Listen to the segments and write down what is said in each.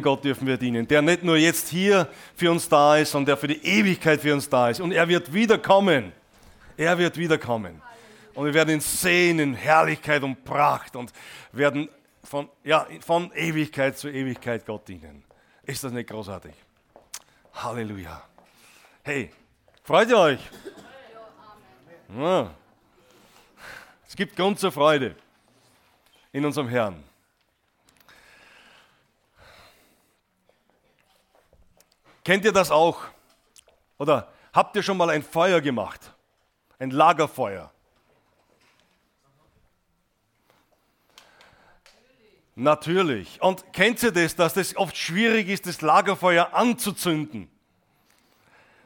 Gott dürfen wir dienen, der nicht nur jetzt hier für uns da ist, sondern der für die Ewigkeit für uns da ist. Und er wird wiederkommen. Er wird wiederkommen. Und wir werden ihn sehen in Herrlichkeit und Pracht und werden von, ja, von Ewigkeit zu Ewigkeit Gott dienen. Ist das nicht großartig? Halleluja. Hey, freut ihr euch? Ja. Es gibt Grund zur Freude in unserem Herrn. Kennt ihr das auch? Oder habt ihr schon mal ein Feuer gemacht? Ein Lagerfeuer? Natürlich. Und kennt ihr das, dass das oft schwierig ist, das Lagerfeuer anzuzünden?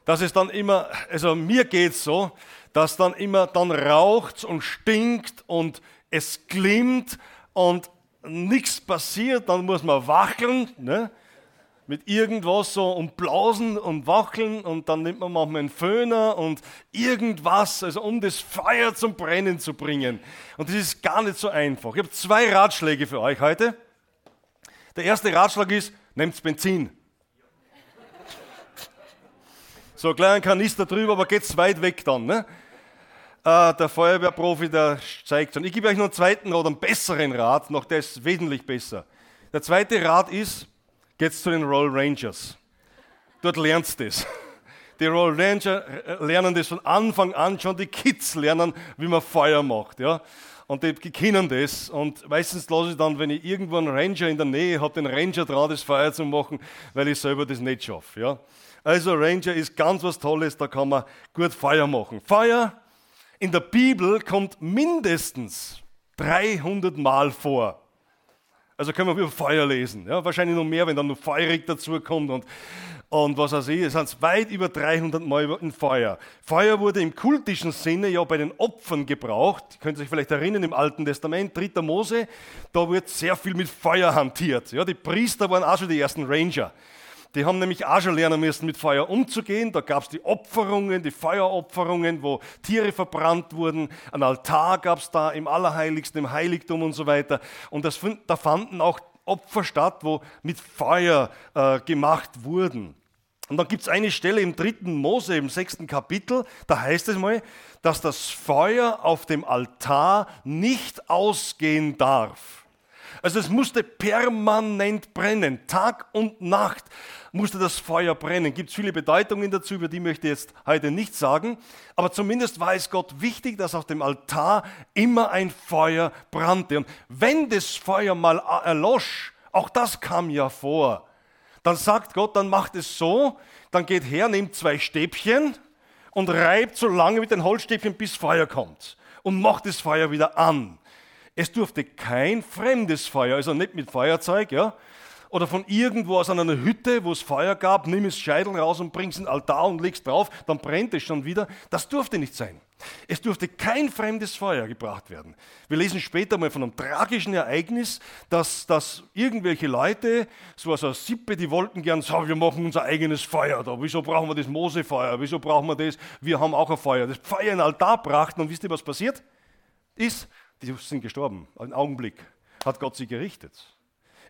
Dass es dann immer, also mir geht es so, dass dann immer dann raucht und stinkt und es glimmt und nichts passiert, dann muss man wackeln. Ne? Mit irgendwas so und Blasen und Wackeln und dann nimmt man manchmal einen Föhner und irgendwas, also um das Feuer zum Brennen zu bringen. Und das ist gar nicht so einfach. Ich habe zwei Ratschläge für euch heute. Der erste Ratschlag ist, nehmt Benzin. So ein kleiner Kanister drüber, aber geht's weit weg dann. Ne? Äh, der Feuerwehrprofi, der zeigt schon. Ich gebe euch noch einen zweiten Rat, einen besseren Rat, noch der ist wesentlich besser. Der zweite Rat ist, geht's zu den Roll Rangers. Dort lernst du das. Die Roll Ranger äh, lernen das von Anfang an schon, die Kids lernen, wie man Feuer macht. Ja? Und die kennen das. Und meistens lasse ich dann, wenn ich irgendwo einen Ranger in der Nähe habe, den Ranger dran, das Feuer zu machen, weil ich selber das nicht schaffe. Ja? Also Ranger ist ganz was Tolles, da kann man gut Feuer machen. Feuer in der Bibel kommt mindestens 300 Mal vor. Also können wir über Feuer lesen. Ja, wahrscheinlich noch mehr, wenn dann noch feurig dazu kommt und, und was weiß ich. Es sind weit über 300 Mal in Feuer. Feuer wurde im kultischen Sinne ja bei den Opfern gebraucht. Ihr könnt euch vielleicht erinnern, im Alten Testament, 3. Mose, da wird sehr viel mit Feuer hantiert. Ja, die Priester waren auch schon die ersten Ranger. Die haben nämlich auch schon lernen müssen, mit Feuer umzugehen. Da gab es die Opferungen, die Feueropferungen, wo Tiere verbrannt wurden. Ein Altar gab es da im Allerheiligsten, im Heiligtum und so weiter. Und das, da fanden auch Opfer statt, wo mit Feuer äh, gemacht wurden. Und dann gibt es eine Stelle im dritten Mose, im sechsten Kapitel, da heißt es mal, dass das Feuer auf dem Altar nicht ausgehen darf. Also es musste permanent brennen, Tag und Nacht musste das Feuer brennen. Gibt es viele Bedeutungen dazu, über die möchte ich jetzt heute nicht sagen. Aber zumindest war es Gott wichtig, dass auf dem Altar immer ein Feuer brannte. Und wenn das Feuer mal erlosch, auch das kam ja vor, dann sagt Gott, dann macht es so, dann geht her, nimmt zwei Stäbchen und reibt so lange mit den Holzstäbchen, bis Feuer kommt. Und macht das Feuer wieder an. Es durfte kein fremdes Feuer, also nicht mit Feuerzeug, ja, oder von irgendwo aus einer Hütte, wo es Feuer gab, nimm es Scheitel raus und bring es in den Altar und legst drauf, dann brennt es schon wieder. Das durfte nicht sein. Es durfte kein fremdes Feuer gebracht werden. Wir lesen später mal von einem tragischen Ereignis, dass, dass irgendwelche Leute, so eine Sippe, die wollten gern sagen, wir machen unser eigenes Feuer da. Wieso brauchen wir das Mosefeuer? Wieso brauchen wir das? Wir haben auch ein Feuer. Das Feuer in den Altar brachten und wisst ihr, was passiert ist? Die sind gestorben. Einen Augenblick hat Gott sie gerichtet.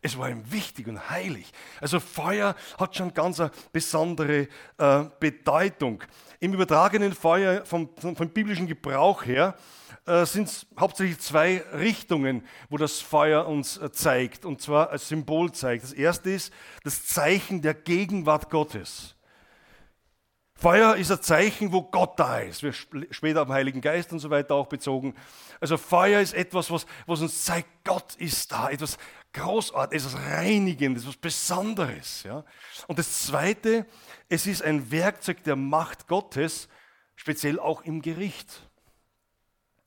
Es war ihm wichtig und heilig. Also Feuer hat schon ganz eine besondere äh, Bedeutung. Im übertragenen Feuer vom, vom biblischen Gebrauch her äh, sind es hauptsächlich zwei Richtungen, wo das Feuer uns äh, zeigt, und zwar als Symbol zeigt. Das erste ist das Zeichen der Gegenwart Gottes. Feuer ist ein Zeichen, wo Gott da ist. Wir später den Heiligen Geist und so weiter auch bezogen. Also Feuer ist etwas, was, was uns zeigt, Gott ist da. Etwas Großartiges, etwas Reinigendes, etwas Besonderes. Ja? Und das Zweite, es ist ein Werkzeug der Macht Gottes, speziell auch im Gericht.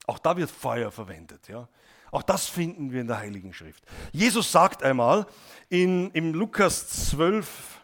Auch da wird Feuer verwendet. Ja? Auch das finden wir in der Heiligen Schrift. Jesus sagt einmal in, im Lukas 12,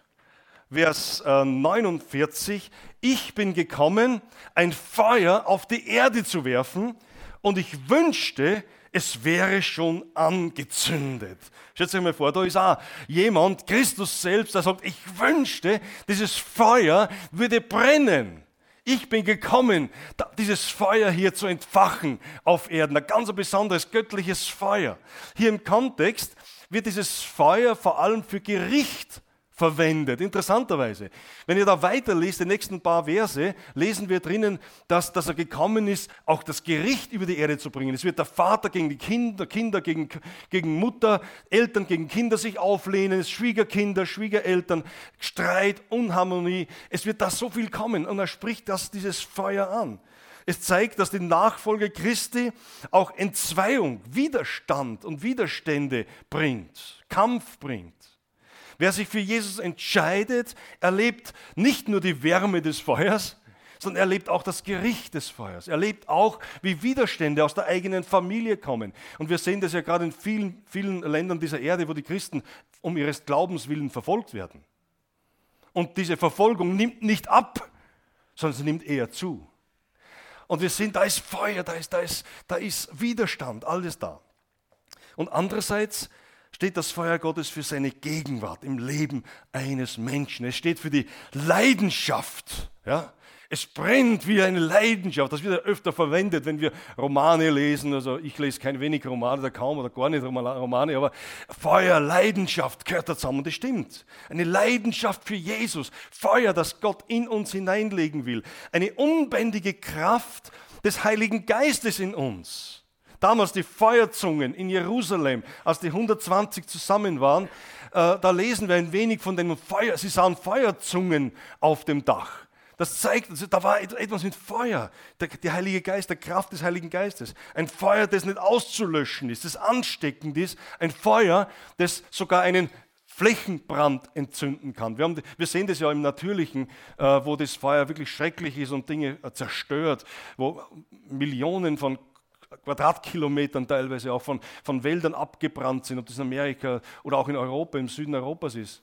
Vers 49, äh, ich bin gekommen, ein Feuer auf die Erde zu werfen und ich wünschte, es wäre schon angezündet. Stellt euch mal vor, da ist auch jemand, Christus selbst, der sagt, ich wünschte, dieses Feuer würde brennen. Ich bin gekommen, dieses Feuer hier zu entfachen auf Erden. Ein ganz besonderes göttliches Feuer. Hier im Kontext wird dieses Feuer vor allem für Gericht verwendet. Interessanterweise. Wenn ihr da weiterlest, die nächsten paar Verse, lesen wir drinnen, dass, dass er gekommen ist, auch das Gericht über die Erde zu bringen. Es wird der Vater gegen die Kinder, Kinder gegen, gegen Mutter, Eltern gegen Kinder sich auflehnen, Schwiegerkinder, Schwiegereltern, Streit, Unharmonie. Es wird da so viel kommen und er spricht das, dieses Feuer an. Es zeigt, dass die Nachfolge Christi auch Entzweiung, Widerstand und Widerstände bringt, Kampf bringt. Wer sich für Jesus entscheidet, erlebt nicht nur die Wärme des Feuers, sondern erlebt auch das Gericht des Feuers. Er Erlebt auch, wie Widerstände aus der eigenen Familie kommen. Und wir sehen das ja gerade in vielen, vielen Ländern dieser Erde, wo die Christen um ihres Glaubens willen verfolgt werden. Und diese Verfolgung nimmt nicht ab, sondern sie nimmt eher zu. Und wir sehen, da ist Feuer, da ist, da ist, da ist Widerstand, alles da. Und andererseits steht das Feuer Gottes für seine Gegenwart im Leben eines Menschen. Es steht für die Leidenschaft. Ja? Es brennt wie eine Leidenschaft. Das wird ja öfter verwendet, wenn wir Romane lesen. Also ich lese kein wenig Romane, oder kaum oder gar nicht Romane, aber Feuer, Leidenschaft gehört da zusammen. Und das stimmt. Eine Leidenschaft für Jesus. Feuer, das Gott in uns hineinlegen will. Eine unbändige Kraft des Heiligen Geistes in uns. Damals die Feuerzungen in Jerusalem, als die 120 zusammen waren, äh, da lesen wir ein wenig von dem Feuer. Sie sahen Feuerzungen auf dem Dach. Das zeigt, also da war etwas mit Feuer, der, der, Heilige Geist, der Kraft des Heiligen Geistes. Ein Feuer, das nicht auszulöschen ist, das ansteckend ist. Ein Feuer, das sogar einen Flächenbrand entzünden kann. Wir, haben, wir, sehen das ja im Natürlichen, äh, wo das Feuer wirklich schrecklich ist und Dinge äh, zerstört, wo Millionen von Quadratkilometern teilweise auch von, von Wäldern abgebrannt sind, ob das in Amerika oder auch in Europa, im Süden Europas ist.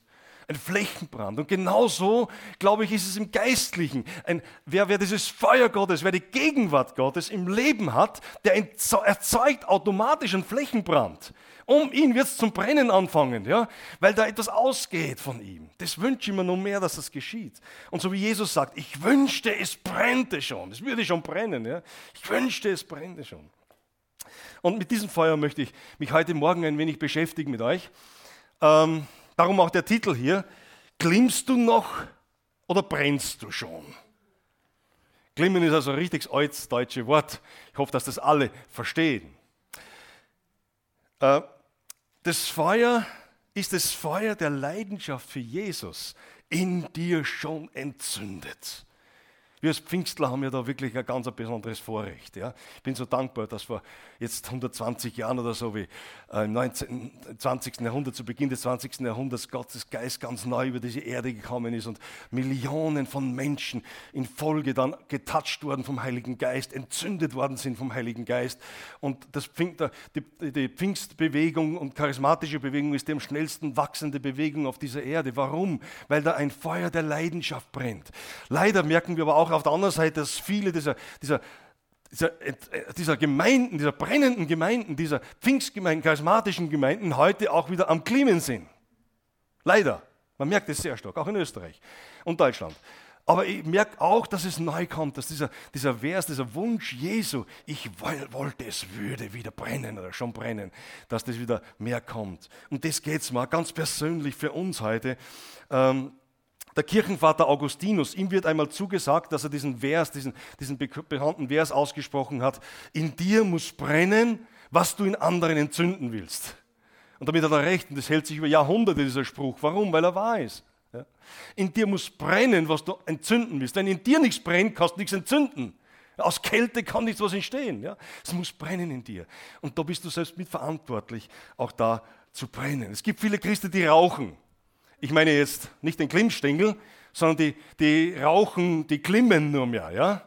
Ein Flächenbrand. Und genauso, glaube ich, ist es im Geistlichen. Ein, wer, wer dieses Feuer Gottes, wer die Gegenwart Gottes im Leben hat, der erzeugt automatisch einen Flächenbrand. Um ihn wird es zum Brennen anfangen, ja? weil da etwas ausgeht von ihm. Das wünsche ich mir nur mehr, dass das geschieht. Und so wie Jesus sagt, ich wünschte, es brennte schon. Es würde schon brennen. Ja? Ich wünschte, es brennte schon. Und mit diesem Feuer möchte ich mich heute Morgen ein wenig beschäftigen mit euch. Ähm, darum auch der Titel hier. Glimmst du noch oder brennst du schon? Glimmen ist also ein richtig altes deutsches Wort. Ich hoffe, dass das alle verstehen. Äh, das Feuer ist das Feuer der Leidenschaft für Jesus in dir schon entzündet wir als Pfingstler haben ja da wirklich ein ganz besonderes Vorrecht. Ja. Ich bin so dankbar, dass vor jetzt 120 Jahren oder so wie äh, im 19, 20. Jahrhundert, zu Beginn des 20. Jahrhunderts, Gottes Geist ganz neu über diese Erde gekommen ist und Millionen von Menschen in Folge dann getoucht worden vom Heiligen Geist, entzündet worden sind vom Heiligen Geist. Und das Pfing, die, die Pfingstbewegung und charismatische Bewegung ist die am schnellsten wachsende Bewegung auf dieser Erde. Warum? Weil da ein Feuer der Leidenschaft brennt. Leider merken wir aber auch auf der anderen Seite, dass viele dieser, dieser, dieser, dieser Gemeinden, dieser brennenden Gemeinden, dieser Pfingstgemeinden, charismatischen Gemeinden heute auch wieder am Klimmen sind. Leider. Man merkt es sehr stark, auch in Österreich und Deutschland. Aber ich merke auch, dass es neu kommt, dass dieser, dieser Vers, dieser Wunsch Jesu, ich wollte, es würde wieder brennen oder schon brennen, dass das wieder mehr kommt. Und das geht es mal ganz persönlich für uns heute. Ähm, der Kirchenvater Augustinus, ihm wird einmal zugesagt, dass er diesen Vers, diesen, diesen bekannten Vers ausgesprochen hat, in dir muss brennen, was du in anderen entzünden willst. Und damit hat er recht, und das hält sich über Jahrhunderte, dieser Spruch. Warum? Weil er wahr ist. In dir muss brennen, was du entzünden willst. Wenn in dir nichts brennt, kannst du nichts entzünden. Aus Kälte kann nichts was entstehen. Es muss brennen in dir. Und da bist du selbst mitverantwortlich, auch da zu brennen. Es gibt viele Christen, die rauchen. Ich meine jetzt nicht den Klimmstängel, sondern die, die rauchen, die klimmen nur mehr, ja.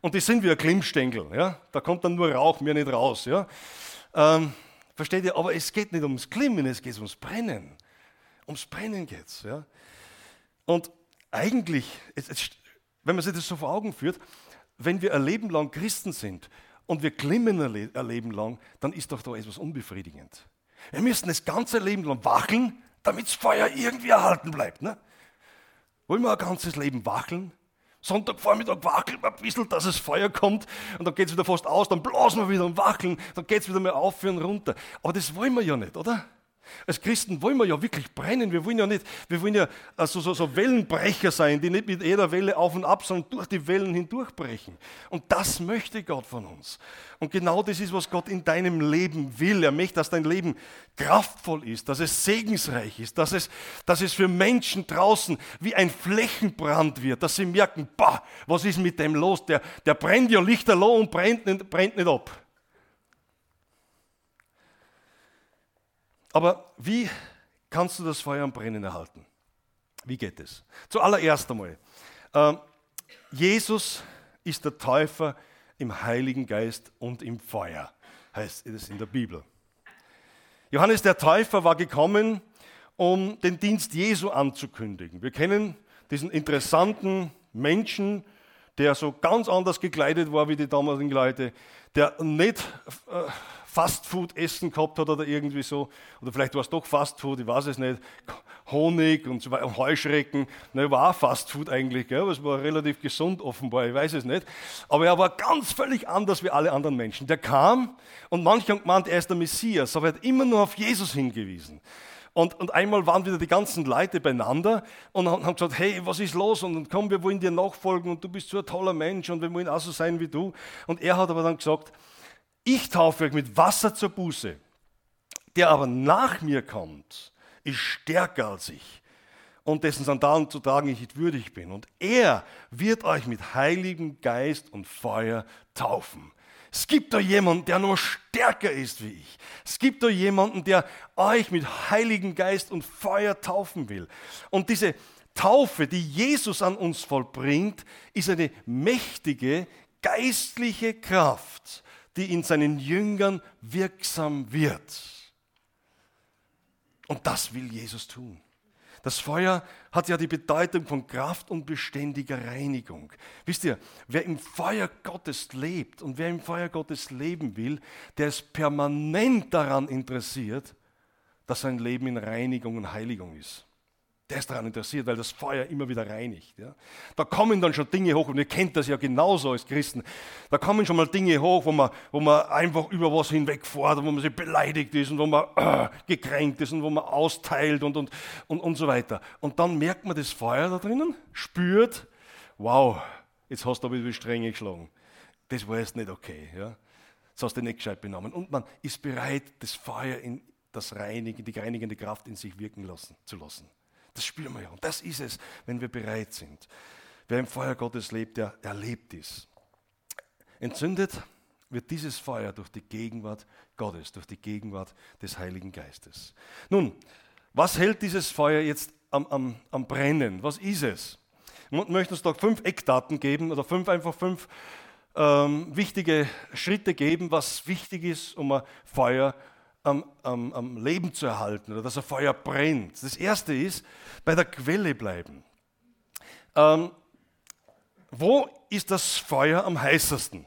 Und die sind wie ein Klimmstängel, ja. Da kommt dann nur Rauch mehr nicht raus, ja. Ähm, versteht ihr? Aber es geht nicht ums Klimmen, es geht ums Brennen. Ums Brennen geht's, ja. Und eigentlich, wenn man sich das so vor Augen führt, wenn wir ein Leben lang Christen sind und wir klimmen ein Leben lang, dann ist doch da etwas unbefriedigend. Wir müssen das ganze Leben lang wackeln, damit das Feuer irgendwie erhalten bleibt. Ne? Wollen wir ein ganzes Leben wackeln? Sonntagvormittag wackeln wir ein bisschen, dass das Feuer kommt und dann geht es wieder fast aus, dann blasen wir wieder und wackeln, dann geht es wieder mal auf und runter. Aber das wollen wir ja nicht, oder? Als Christen wollen wir ja wirklich brennen. Wir wollen ja nicht, wir wollen ja also so, so Wellenbrecher sein, die nicht mit jeder Welle auf und ab, sondern durch die Wellen hindurchbrechen. Und das möchte Gott von uns. Und genau das ist, was Gott in deinem Leben will. Er möchte, dass dein Leben kraftvoll ist, dass es segensreich ist, dass es, dass es für Menschen draußen wie ein Flächenbrand wird, dass sie merken, bah, was ist mit dem los? Der, der brennt ja lichterloh und brennt brennt nicht ab. Aber wie kannst du das Feuer am Brennen erhalten? Wie geht es? Zuallererst einmal, äh, Jesus ist der Täufer im Heiligen Geist und im Feuer, heißt es in der Bibel. Johannes der Täufer war gekommen, um den Dienst Jesu anzukündigen. Wir kennen diesen interessanten Menschen, der so ganz anders gekleidet war wie die damaligen Leute, der nicht äh, Fastfood-Essen gehabt hat oder irgendwie so. Oder vielleicht war es doch Fastfood, ich weiß es nicht. Honig und Heuschrecken. Ne, war auch Fastfood eigentlich, gell? es war relativ gesund offenbar, ich weiß es nicht. Aber er war ganz völlig anders wie alle anderen Menschen. Der kam und manche haben gemeint, er ist der Messias, aber er hat immer nur auf Jesus hingewiesen. Und, und, einmal waren wieder die ganzen Leute beieinander und haben gesagt, hey, was ist los? Und komm, wir wollen dir nachfolgen und du bist so ein toller Mensch und wir wollen auch so sein wie du. Und er hat aber dann gesagt, ich taufe euch mit Wasser zur Buße. Der aber nach mir kommt, ist stärker als ich und dessen Sandalen zu tragen ich nicht würdig bin. Und er wird euch mit Heiligem Geist und Feuer taufen. Es gibt da jemanden, der nur stärker ist wie ich. Es gibt da jemanden, der euch mit Heiligem Geist und Feuer taufen will. Und diese Taufe, die Jesus an uns vollbringt, ist eine mächtige geistliche Kraft, die in seinen Jüngern wirksam wird. Und das will Jesus tun. Das Feuer hat ja die Bedeutung von Kraft und beständiger Reinigung. Wisst ihr, wer im Feuer Gottes lebt und wer im Feuer Gottes leben will, der ist permanent daran interessiert, dass sein Leben in Reinigung und Heiligung ist. Der ist daran interessiert, weil das Feuer immer wieder reinigt. Ja. Da kommen dann schon Dinge hoch, und ihr kennt das ja genauso als Christen. Da kommen schon mal Dinge hoch, wo man, wo man einfach über was hinwegfährt, wo man sich beleidigt ist und wo man äh, gekränkt ist und wo man austeilt und, und, und, und so weiter. Und dann merkt man das Feuer da drinnen, spürt, wow, jetzt hast du aber die Stränge geschlagen. Das war jetzt nicht okay. Ja. Das hast du nicht gescheit benommen. Und man ist bereit, das Feuer in das Reinigen, die reinigende Kraft in sich wirken lassen, zu lassen. Das spüren wir ja. Und das ist es, wenn wir bereit sind. Wer im Feuer Gottes lebt, der erlebt ist. Entzündet wird dieses Feuer durch die Gegenwart Gottes, durch die Gegenwart des Heiligen Geistes. Nun, was hält dieses Feuer jetzt am, am, am Brennen? Was ist es? Ich möchte uns da fünf Eckdaten geben oder fünf, einfach fünf ähm, wichtige Schritte geben, was wichtig ist, um ein Feuer zu am, am, am Leben zu erhalten oder dass ein Feuer brennt. Das erste ist, bei der Quelle bleiben. Ähm, wo ist das Feuer am heißesten?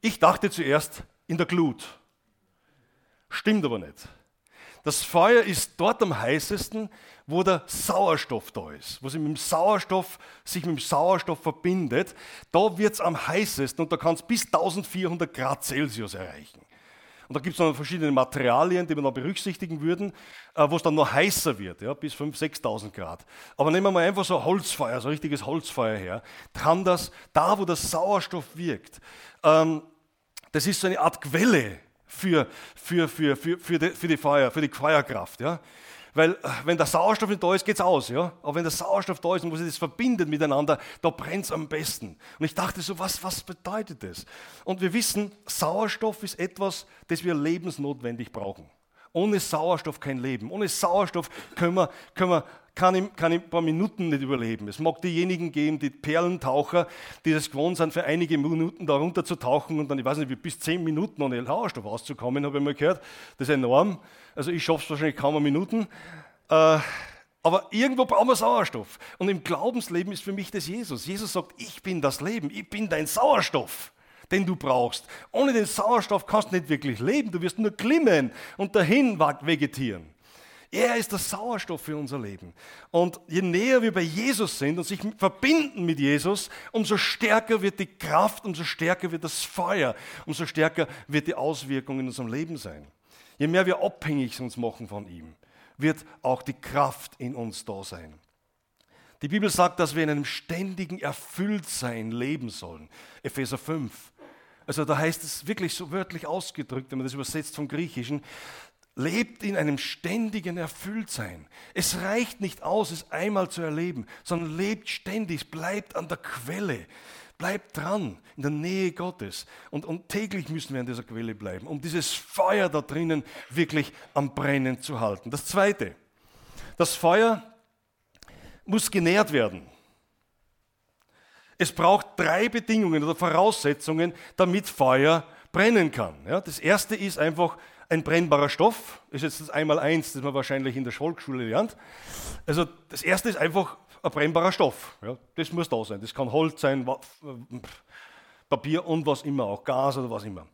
Ich dachte zuerst in der Glut. Stimmt aber nicht. Das Feuer ist dort am heißesten, wo der Sauerstoff da ist, wo sich mit dem Sauerstoff, sich mit dem Sauerstoff verbindet. Da wird es am heißesten und da kann es bis 1400 Grad Celsius erreichen. Und da gibt es noch verschiedene Materialien, die wir noch berücksichtigen würden, äh, wo es dann noch heißer wird, ja, bis 5.000, 6.000 Grad. Aber nehmen wir mal einfach so Holzfeuer, so ein richtiges Holzfeuer her. Kann das, da wo der Sauerstoff wirkt, ähm, das ist so eine Art Quelle für, für, für, für, für, die, für die Feuer, für die Feuerkraft. Ja. Weil äh, wenn der Sauerstoff nicht da ist, geht es aus. Ja? Aber wenn der Sauerstoff da ist und wo sich das verbindet miteinander, da brennt es am besten. Und ich dachte so, was, was bedeutet das? Und wir wissen, Sauerstoff ist etwas, das wir lebensnotwendig brauchen. Ohne Sauerstoff kein Leben. Ohne Sauerstoff können wir, können wir, kann, ich, kann ich ein paar Minuten nicht überleben. Es mag diejenigen geben, die Perlentaucher, die das gewohnt sind, für einige Minuten da runter zu tauchen und dann, ich weiß nicht, bis zehn Minuten ohne Sauerstoff auszukommen, habe ich mal gehört. Das ist enorm. Also ich schaffe es wahrscheinlich kaum Minuten. Äh, aber irgendwo brauchen wir Sauerstoff. Und im Glaubensleben ist für mich das Jesus. Jesus sagt, ich bin das Leben, ich bin dein Sauerstoff den du brauchst. Ohne den Sauerstoff kannst du nicht wirklich leben. Du wirst nur glimmen und dahin vegetieren. Er ist der Sauerstoff für unser Leben. Und je näher wir bei Jesus sind und sich verbinden mit Jesus, umso stärker wird die Kraft, umso stärker wird das Feuer, umso stärker wird die Auswirkung in unserem Leben sein. je mehr wir abhängig uns machen von ihm, wird auch die Kraft in uns da sein. Die Bibel sagt, dass wir in einem ständigen Erfülltsein leben sollen. Epheser 5. Also da heißt es wirklich so wörtlich ausgedrückt, wenn man das übersetzt vom Griechischen, lebt in einem ständigen Erfülltsein. Es reicht nicht aus, es einmal zu erleben, sondern lebt ständig, bleibt an der Quelle, bleibt dran, in der Nähe Gottes. Und, und täglich müssen wir an dieser Quelle bleiben, um dieses Feuer da drinnen wirklich am Brennen zu halten. Das Zweite, das Feuer muss genährt werden. Es braucht drei Bedingungen oder Voraussetzungen, damit Feuer brennen kann. Ja, das erste ist einfach ein brennbarer Stoff. Ist jetzt das Einmaleins, das man wahrscheinlich in der Volksschule lernt. Also das erste ist einfach ein brennbarer Stoff. Ja, das muss da sein. Das kann Holz sein, Papier und was immer, auch Gas oder was immer.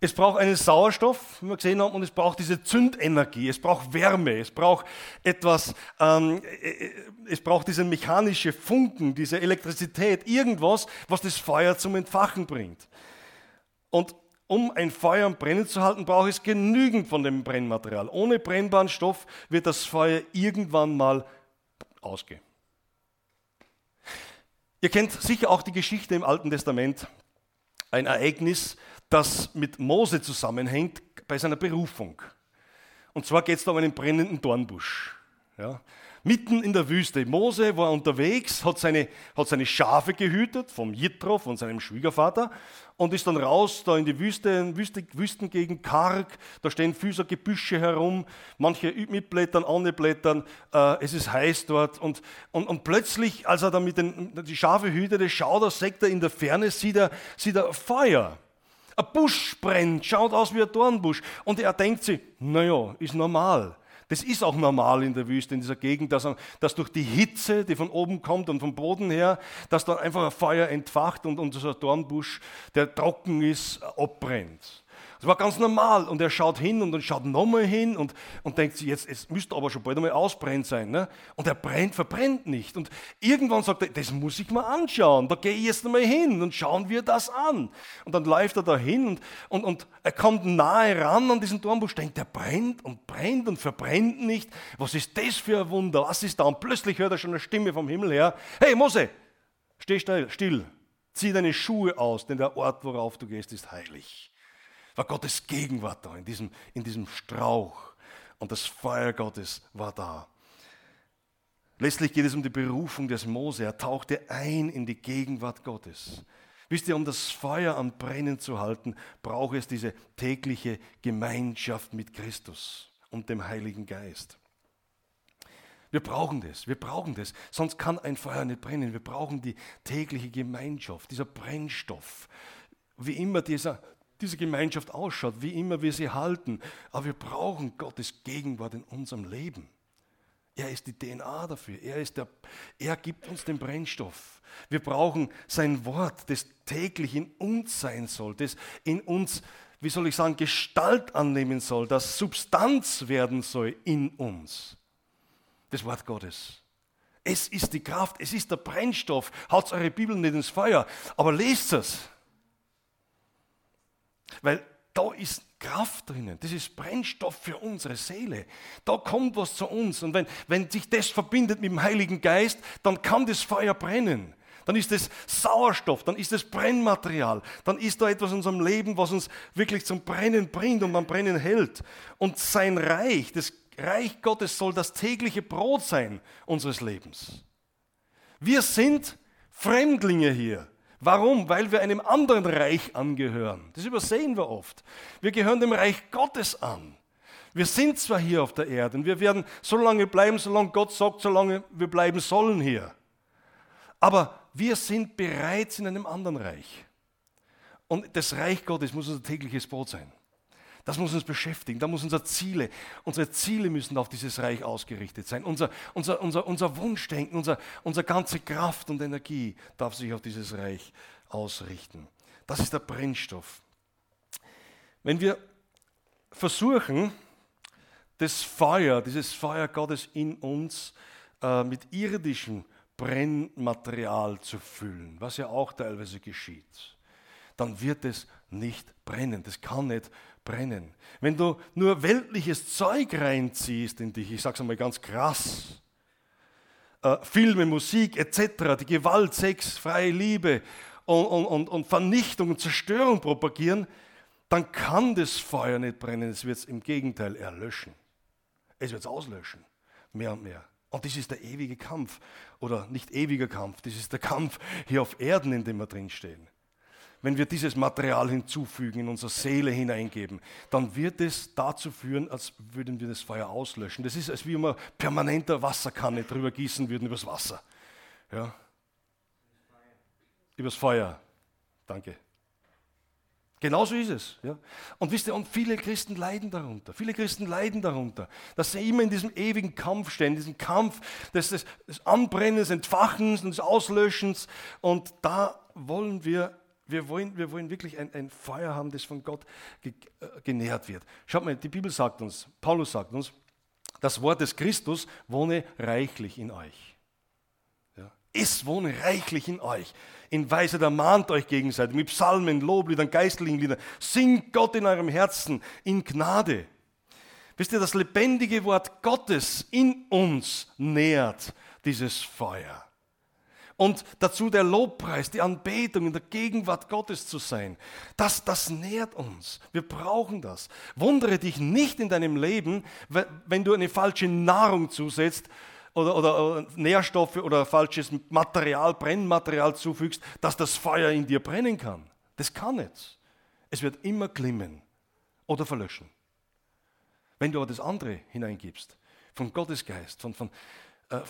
Es braucht einen Sauerstoff, wie wir gesehen haben, und es braucht diese Zündenergie, es braucht Wärme, es braucht etwas, ähm, äh, äh, es braucht diese mechanische Funken, diese Elektrizität, irgendwas, was das Feuer zum Entfachen bringt. Und um ein Feuer am Brennen zu halten, braucht es genügend von dem Brennmaterial. Ohne brennbaren Stoff wird das Feuer irgendwann mal ausgehen. Ihr kennt sicher auch die Geschichte im Alten Testament, ein Ereignis, das mit Mose zusammenhängt bei seiner Berufung. Und zwar geht es da um einen brennenden Dornbusch. Ja mitten in der Wüste. Mose war unterwegs, hat seine, hat seine Schafe gehütet vom Jitro, von seinem Schwiegervater und ist dann raus da in die Wüste, Wüste Wüstengegend, karg, da stehen Füßer Gebüsche herum, manche mit Blättern, ohne Blättern, äh, es ist heiß dort und, und, und plötzlich, als er da mit den die Schafe hütete, schaut er, sagt er in der Ferne, sieht er, sieht er Feuer. Ein Busch brennt, schaut aus wie ein Dornbusch. Und er denkt sich, naja, ist normal. Das ist auch normal in der Wüste, in dieser Gegend, dass, dass durch die Hitze, die von oben kommt und vom Boden her, dass dann einfach ein Feuer entfacht und, ein Dornbusch, der trocken ist, abbrennt. Das war ganz normal. Und er schaut hin und dann schaut nochmal hin und, und denkt sich, jetzt, es müsste aber schon bald einmal ausbrennt sein. Ne? Und er brennt, verbrennt nicht. Und irgendwann sagt er, das muss ich mal anschauen. Da gehe ich jetzt einmal hin und schauen wir das an. Und dann läuft er da hin und, und, und er kommt nahe ran an diesen Dornbusch, denkt, der brennt und brennt und verbrennt nicht. Was ist das für ein Wunder? Was ist da? Und plötzlich hört er schon eine Stimme vom Himmel her. Hey Mose, steh still, zieh deine Schuhe aus, denn der Ort, worauf du gehst, ist heilig war Gottes Gegenwart da, in diesem, in diesem Strauch. Und das Feuer Gottes war da. Letztlich geht es um die Berufung des Mose. Er tauchte ein in die Gegenwart Gottes. Wisst ihr, um das Feuer am Brennen zu halten, braucht es diese tägliche Gemeinschaft mit Christus und dem Heiligen Geist. Wir brauchen das, wir brauchen das, sonst kann ein Feuer nicht brennen. Wir brauchen die tägliche Gemeinschaft, dieser Brennstoff. Wie immer dieser diese Gemeinschaft ausschaut, wie immer wir sie halten. Aber wir brauchen Gottes Gegenwart in unserem Leben. Er ist die DNA dafür. Er, ist der, er gibt uns den Brennstoff. Wir brauchen sein Wort, das täglich in uns sein soll, das in uns, wie soll ich sagen, Gestalt annehmen soll, das Substanz werden soll in uns. Das Wort Gottes. Es ist die Kraft, es ist der Brennstoff. Haut eure Bibel nicht ins Feuer, aber lest es. Weil da ist Kraft drinnen, das ist Brennstoff für unsere Seele. Da kommt was zu uns. Und wenn, wenn sich das verbindet mit dem Heiligen Geist, dann kann das Feuer brennen. Dann ist es Sauerstoff, dann ist es Brennmaterial, dann ist da etwas in unserem Leben, was uns wirklich zum Brennen bringt und am Brennen hält. Und sein Reich, das Reich Gottes soll das tägliche Brot sein unseres Lebens. Wir sind Fremdlinge hier. Warum? Weil wir einem anderen Reich angehören. Das übersehen wir oft. Wir gehören dem Reich Gottes an. Wir sind zwar hier auf der Erde und wir werden so lange bleiben, solange Gott sagt, solange wir bleiben sollen hier. Aber wir sind bereits in einem anderen Reich. Und das Reich Gottes muss unser tägliches Brot sein. Das muss uns beschäftigen, da muss unsere Ziele, unsere Ziele müssen auf dieses Reich ausgerichtet sein. Unser, unser, unser, unser Wunschdenken, unser, unsere ganze Kraft und Energie darf sich auf dieses Reich ausrichten. Das ist der Brennstoff. Wenn wir versuchen, das Feuer, dieses Feuer Gottes in uns äh, mit irdischem Brennmaterial zu füllen, was ja auch teilweise geschieht, dann wird es nicht brennen. Das kann nicht brennen. Wenn du nur weltliches Zeug reinziehst in dich, ich sage es einmal ganz krass, äh, Filme, Musik etc., die Gewalt, Sex, freie Liebe und, und, und Vernichtung und Zerstörung propagieren, dann kann das Feuer nicht brennen, es wird es im Gegenteil erlöschen. Es wird es auslöschen, mehr und mehr. Und das ist der ewige Kampf. Oder nicht ewiger Kampf, das ist der Kampf hier auf Erden, in dem wir drinstehen. Wenn wir dieses Material hinzufügen, in unsere Seele hineingeben, dann wird es dazu führen, als würden wir das Feuer auslöschen. Das ist, als wie wir permanenter Wasserkanne drüber gießen würden, übers Wasser. Ja? Übers Feuer. Danke. Genauso ist es. Ja? Und wisst ihr, und viele Christen leiden darunter. Viele Christen leiden darunter, dass sie immer in diesem ewigen Kampf stehen, diesem Kampf des, des, des Anbrennens, Entfachens und des Auslöschens. Und da wollen wir, wir wollen, wir wollen wirklich ein, ein Feuer haben, das von Gott ge, äh, genährt wird. Schaut mal, die Bibel sagt uns, Paulus sagt uns, das Wort des Christus wohne reichlich in euch. Ja? Es wohne reichlich in euch in Weise ermahnt euch gegenseitig mit Psalmen, Lobliedern, geistlichen Liedern. Singt Gott in eurem Herzen in Gnade. Wisst ihr, das lebendige Wort Gottes in uns nährt dieses Feuer. Und dazu der Lobpreis, die Anbetung in der Gegenwart Gottes zu sein. Das, das nährt uns. Wir brauchen das. Wundere dich nicht in deinem Leben, wenn du eine falsche Nahrung zusetzt oder, oder, Nährstoffe oder falsches Material, Brennmaterial zufügst, dass das Feuer in dir brennen kann. Das kann nicht. Es wird immer glimmen oder verlöschen. Wenn du aber das andere hineingibst, von Gottes Geist, von, von, äh,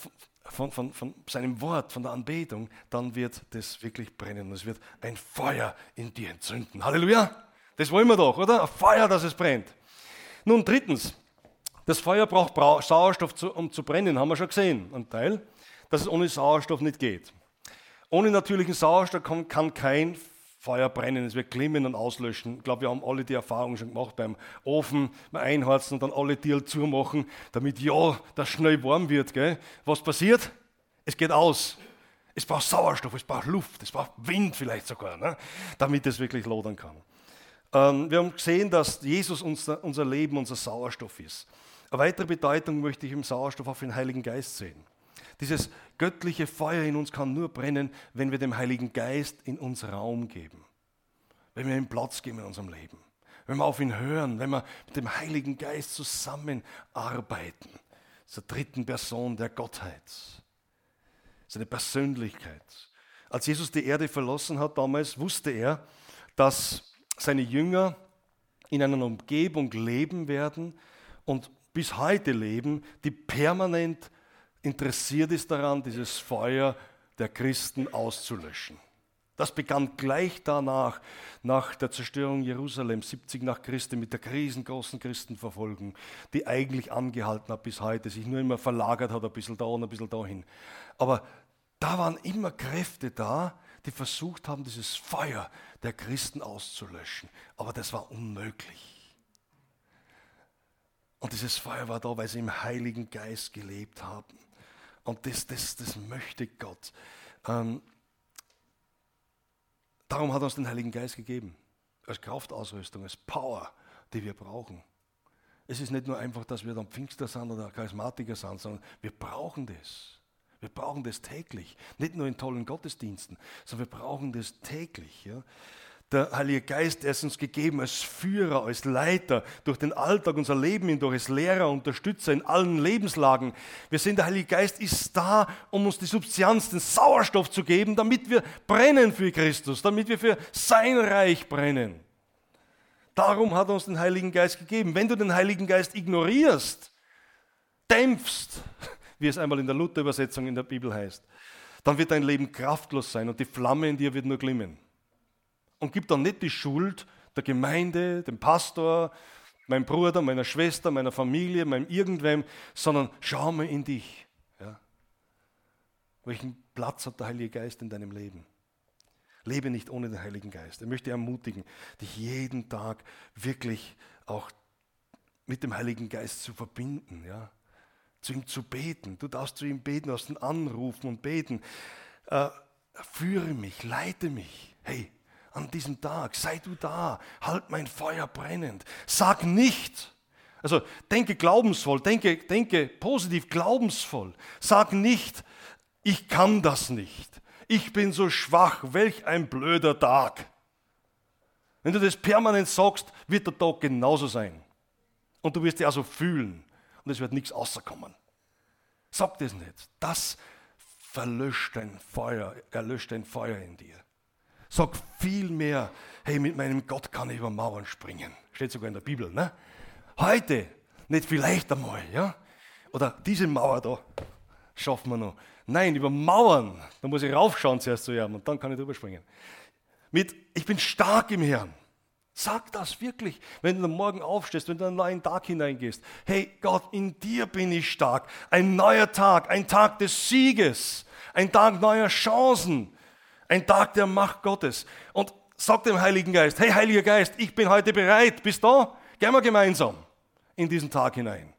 von, von, von, seinem Wort, von der Anbetung, dann wird das wirklich brennen. Es wird ein Feuer in dir entzünden. Halleluja! Das wollen wir doch, oder? Ein Feuer, dass es brennt. Nun, drittens, das Feuer braucht Sauerstoff, um zu brennen, haben wir schon gesehen, ein Teil, dass es ohne Sauerstoff nicht geht. Ohne natürlichen Sauerstoff kann, kein Feuer brennen, es wird glimmen und auslöschen. Ich glaube, wir haben alle die Erfahrung schon gemacht beim Ofen, mal einheizen und dann alle Tiere zumachen, damit ja, das schnell warm wird. Gell? Was passiert? Es geht aus. Es braucht Sauerstoff, es braucht Luft, es braucht Wind vielleicht sogar, ne? damit es wirklich lodern kann. Ähm, wir haben gesehen, dass Jesus unser, unser Leben, unser Sauerstoff ist. Eine weitere Bedeutung möchte ich im Sauerstoff auf den Heiligen Geist sehen. Dieses göttliche Feuer in uns kann nur brennen, wenn wir dem Heiligen Geist in uns Raum geben. Wenn wir ihm Platz geben in unserem Leben. Wenn wir auf ihn hören, wenn wir mit dem Heiligen Geist zusammenarbeiten. Zur dritten Person der Gottheit. Seine Persönlichkeit. Als Jesus die Erde verlassen hat damals, wusste er, dass seine Jünger in einer Umgebung leben werden und bis heute leben, die permanent interessiert ist daran, dieses Feuer der Christen auszulöschen. Das begann gleich danach, nach der Zerstörung Jerusalems, 70 nach Christi, mit der riesengroßen Christenverfolgung, die eigentlich angehalten hat bis heute, sich nur immer verlagert hat, ein bisschen da und ein bisschen dahin. Aber da waren immer Kräfte da, die versucht haben, dieses Feuer der Christen auszulöschen. Aber das war unmöglich. Und dieses Feuer war da, weil sie im Heiligen Geist gelebt haben. Und das, das, das möchte Gott. Ähm, darum hat uns den Heiligen Geist gegeben. Als Kraftausrüstung, als Power, die wir brauchen. Es ist nicht nur einfach, dass wir dann Pfingster sind oder Charismatiker sind, sondern wir brauchen das. Wir brauchen das täglich. Nicht nur in tollen Gottesdiensten, sondern wir brauchen das täglich. Ja. Der Heilige Geist, er ist uns gegeben als Führer, als Leiter durch den Alltag, unser Leben hindurch, als Lehrer, Unterstützer in allen Lebenslagen. Wir sehen, der Heilige Geist ist da, um uns die Substanz, den Sauerstoff zu geben, damit wir brennen für Christus, damit wir für sein Reich brennen. Darum hat er uns den Heiligen Geist gegeben. Wenn du den Heiligen Geist ignorierst, dämpfst, wie es einmal in der Luther-Übersetzung in der Bibel heißt, dann wird dein Leben kraftlos sein und die Flamme in dir wird nur glimmen und gib dann nicht die Schuld der Gemeinde, dem Pastor, meinem Bruder, meiner Schwester, meiner Familie, meinem irgendwem, sondern schau mal in dich. Ja? Welchen Platz hat der Heilige Geist in deinem Leben? Lebe nicht ohne den Heiligen Geist. Er möchte ermutigen, dich jeden Tag wirklich auch mit dem Heiligen Geist zu verbinden, ja? zu ihm zu beten. Du darfst zu ihm beten, aus den anrufen und beten. Äh, führe mich, leite mich. Hey, an diesem Tag. Sei du da, halt mein Feuer brennend. Sag nicht, also denke glaubensvoll, denke, denke positiv glaubensvoll. Sag nicht, ich kann das nicht. Ich bin so schwach, welch ein blöder Tag. Wenn du das permanent sagst, wird der Tag genauso sein. Und du wirst dich also fühlen. Und es wird nichts außerkommen. Sag das nicht. Das verlöscht ein Feuer, erlöscht ein Feuer in dir. Sag viel mehr, hey, mit meinem Gott kann ich über Mauern springen. Steht sogar in der Bibel, ne? Heute, nicht vielleicht einmal, ja? Oder diese Mauer da schaffen wir noch. Nein, über Mauern, da muss ich raufschauen zuerst zu ihm und dann kann ich drüber springen mit Ich bin stark im Herrn. Sag das wirklich, wenn du Morgen aufstehst, wenn du in einen neuen Tag hineingehst. Hey Gott, in dir bin ich stark. Ein neuer Tag, ein Tag des Sieges, ein Tag neuer Chancen, ein Tag der Macht Gottes. Und sag dem Heiligen Geist, hey Heiliger Geist, ich bin heute bereit. Bist du da? Gehen wir gemeinsam in diesen Tag hinein.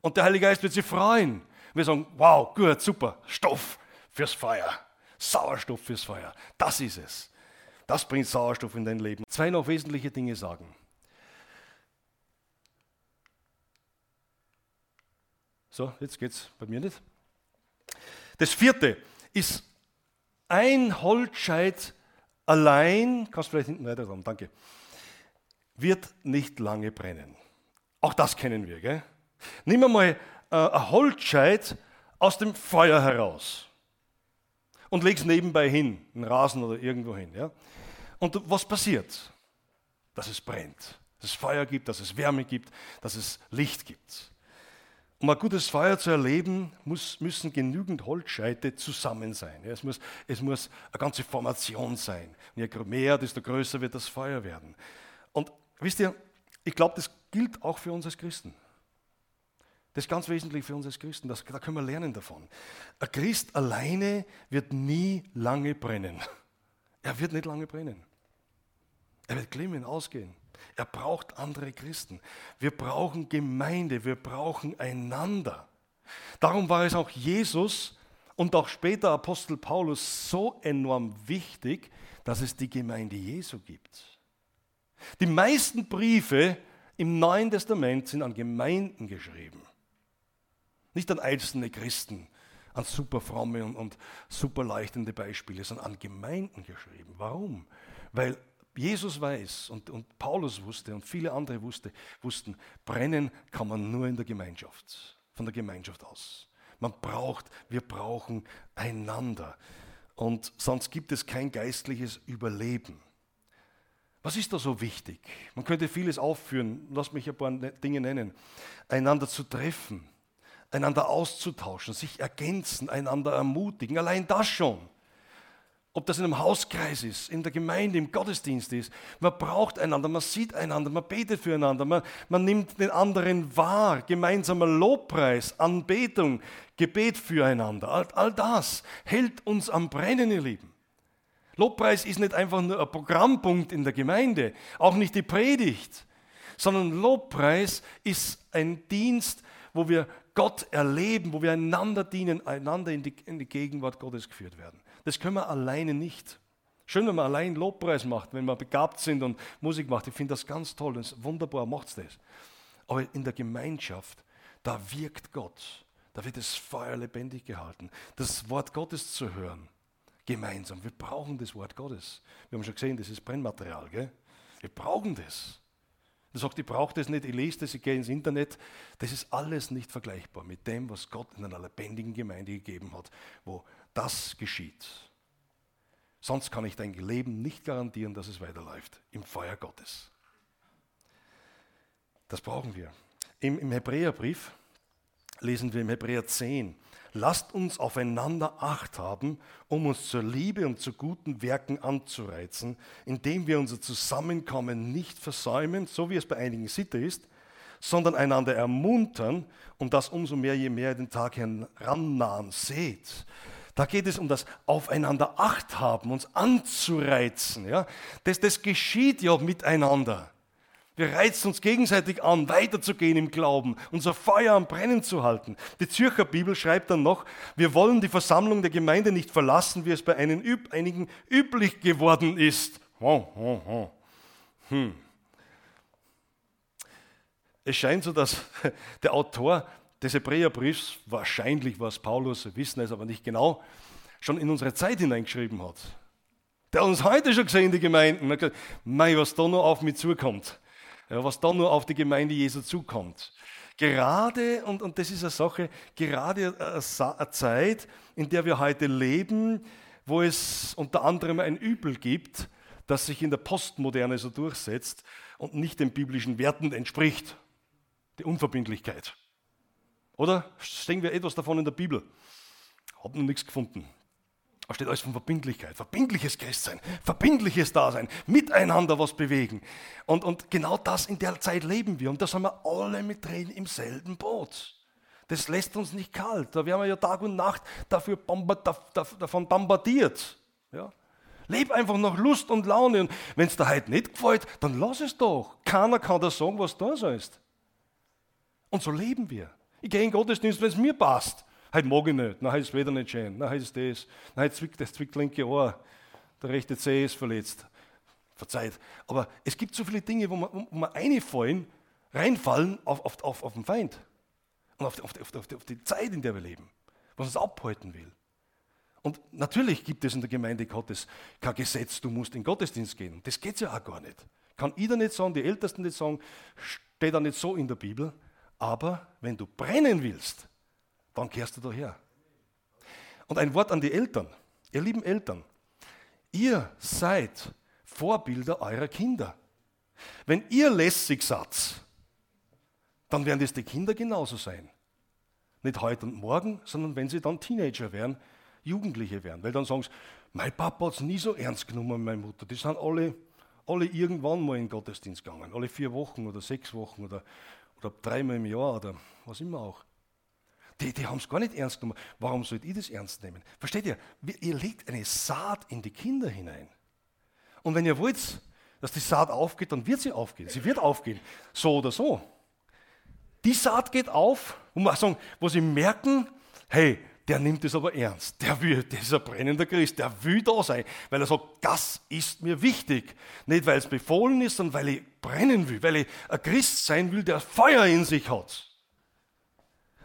Und der Heilige Geist wird sich freuen. Wir sagen, wow, gut, super, Stoff fürs Feuer, Sauerstoff fürs Feuer. Das ist es. Das bringt Sauerstoff in dein Leben. Zwei noch wesentliche Dinge sagen. So, jetzt geht's bei mir nicht. Das vierte ist ein Holzscheit allein, kannst du vielleicht hinten weiter dran, danke, wird nicht lange brennen. Auch das kennen wir, gell? Nimm mal äh, ein Holzscheit aus dem Feuer heraus und leg es nebenbei hin, in Rasen oder irgendwo hin. Ja? Und was passiert? Dass es brennt, dass es Feuer gibt, dass es Wärme gibt, dass es Licht gibt. Um ein gutes Feuer zu erleben, muss, müssen genügend Holzscheite zusammen sein. Es, muss, es muss eine ganze Formation sein. Und je mehr, desto größer wird das Feuer werden. Und wisst ihr, ich glaube, das gilt auch für uns als Christen. Das ist ganz wesentlich für uns als Christen. Das, da können wir lernen davon. Ein Christ alleine wird nie lange brennen. Er wird nicht lange brennen. Er wird glimmen, ausgehen. Er braucht andere Christen. Wir brauchen Gemeinde, wir brauchen einander. Darum war es auch Jesus und auch später Apostel Paulus so enorm wichtig, dass es die Gemeinde Jesu gibt. Die meisten Briefe im Neuen Testament sind an Gemeinden geschrieben, nicht an einzelne Christen, an super fromme und, und super leuchtende Beispiele, sondern an Gemeinden geschrieben. Warum? Weil Jesus weiß und, und Paulus wusste und viele andere wusste, wussten, brennen kann man nur in der Gemeinschaft, von der Gemeinschaft aus. Man braucht, wir brauchen einander. Und sonst gibt es kein geistliches Überleben. Was ist da so wichtig? Man könnte vieles aufführen, lass mich ein paar ne-, Dinge nennen. Einander zu treffen, einander auszutauschen, sich ergänzen, einander ermutigen. Allein das schon. Ob das in einem Hauskreis ist, in der Gemeinde, im Gottesdienst ist. Man braucht einander, man sieht einander, man betet füreinander, man, man nimmt den anderen wahr. Gemeinsamer Lobpreis, Anbetung, Gebet füreinander. All, all das hält uns am Brennen, ihr Lieben. Lobpreis ist nicht einfach nur ein Programmpunkt in der Gemeinde, auch nicht die Predigt, sondern Lobpreis ist ein Dienst, wo wir Gott erleben, wo wir einander dienen, einander in die, in die Gegenwart Gottes geführt werden. Das können wir alleine nicht. Schön, wenn man allein Lobpreis macht, wenn wir begabt sind und Musik macht. Ich finde das ganz toll. Das wunderbar, macht das. Aber in der Gemeinschaft, da wirkt Gott. Da wird das Feuer lebendig gehalten. Das Wort Gottes zu hören, gemeinsam. Wir brauchen das Wort Gottes. Wir haben schon gesehen, das ist Brennmaterial. Gell? Wir brauchen das. Du sagst, ich brauche das nicht, ich lese das, ich gehe ins Internet. Das ist alles nicht vergleichbar mit dem, was Gott in einer lebendigen Gemeinde gegeben hat, wo das geschieht. Sonst kann ich dein Leben nicht garantieren, dass es weiterläuft im Feuer Gottes. Das brauchen wir. Im, im Hebräerbrief lesen wir im Hebräer 10, lasst uns aufeinander Acht haben, um uns zur Liebe und zu guten Werken anzureizen, indem wir unser Zusammenkommen nicht versäumen, so wie es bei einigen Sitte ist, sondern einander ermuntern und das umso mehr, je mehr den Tag herannahen seht. Da geht es um das Aufeinander Acht haben, uns anzureizen. Ja? Das, das geschieht ja miteinander. Wir reizen uns gegenseitig an, weiterzugehen im Glauben, unser Feuer am Brennen zu halten. Die Zürcher Bibel schreibt dann noch, wir wollen die Versammlung der Gemeinde nicht verlassen, wie es bei einigen üblich geworden ist. Hm. Es scheint so, dass der Autor des Hebräerbriefs, wahrscheinlich war es Paulus, wir wissen es aber nicht genau, schon in unsere Zeit hineingeschrieben hat. Der hat uns heute schon gesehen, die Gemeinden. Gesagt, Mei, was da noch auf mich zukommt. Was da nur auf die Gemeinde Jesu zukommt. Gerade, und, und das ist eine Sache, gerade eine Zeit, in der wir heute leben, wo es unter anderem ein Übel gibt, das sich in der Postmoderne so durchsetzt und nicht den biblischen Werten entspricht. Die Unverbindlichkeit. Oder sehen wir etwas davon in der Bibel? Hab noch nichts gefunden. Da steht alles von Verbindlichkeit, verbindliches Christsein, verbindliches Dasein, miteinander was bewegen. Und, und genau das in der Zeit leben wir. Und da sind wir alle mit drin im selben Boot. Das lässt uns nicht kalt. Da werden wir ja Tag und Nacht dafür davon bombardiert. Ja? Leb einfach nach Lust und Laune. Und wenn es dir heute nicht gefällt, dann lass es doch. Keiner kann dir sagen, was da sollst. Und so leben wir. Ich gehe in den Gottesdienst, wenn es mir passt. Heute mag ich nicht, dann ist es wieder nicht schön, dann ist es das, dann zwickt das zwickt linke Ohr, der rechte Zeh ist verletzt. Verzeiht. Aber es gibt so viele Dinge, wo wir, wo wir reinfallen, reinfallen auf, auf, auf, auf den Feind und auf, auf, auf, auf die Zeit, in der wir leben, was uns abhalten will. Und natürlich gibt es in der Gemeinde Gottes kein Gesetz, du musst in den Gottesdienst gehen. Das geht ja auch gar nicht. Kann ich da nicht sagen, die Ältesten nicht sagen, steht da nicht so in der Bibel. Aber wenn du brennen willst, dann kehrst du daher. Und ein Wort an die Eltern. Ihr lieben Eltern, ihr seid Vorbilder eurer Kinder. Wenn ihr lässig seid, dann werden das die Kinder genauso sein. Nicht heute und morgen, sondern wenn sie dann Teenager werden, Jugendliche werden. Weil dann sagen sie, mein Papa hat es nie so ernst genommen, meine Mutter. Die sind alle, alle irgendwann mal in den Gottesdienst gegangen. Alle vier Wochen oder sechs Wochen oder, oder dreimal im Jahr oder was immer auch. Die, die haben es gar nicht ernst genommen. Warum sollt ihr das ernst nehmen? Versteht ihr? Ihr legt eine Saat in die Kinder hinein. Und wenn ihr wollt, dass die Saat aufgeht, dann wird sie aufgehen. Sie wird aufgehen. So oder so. Die Saat geht auf, wo sie merken, hey, der nimmt es aber ernst. Der will, der ist ein brennender Christ, der will da sein, weil er sagt, das ist mir wichtig. Nicht, weil es befohlen ist, sondern weil ich brennen will, weil ich ein Christ sein will, der Feuer in sich hat.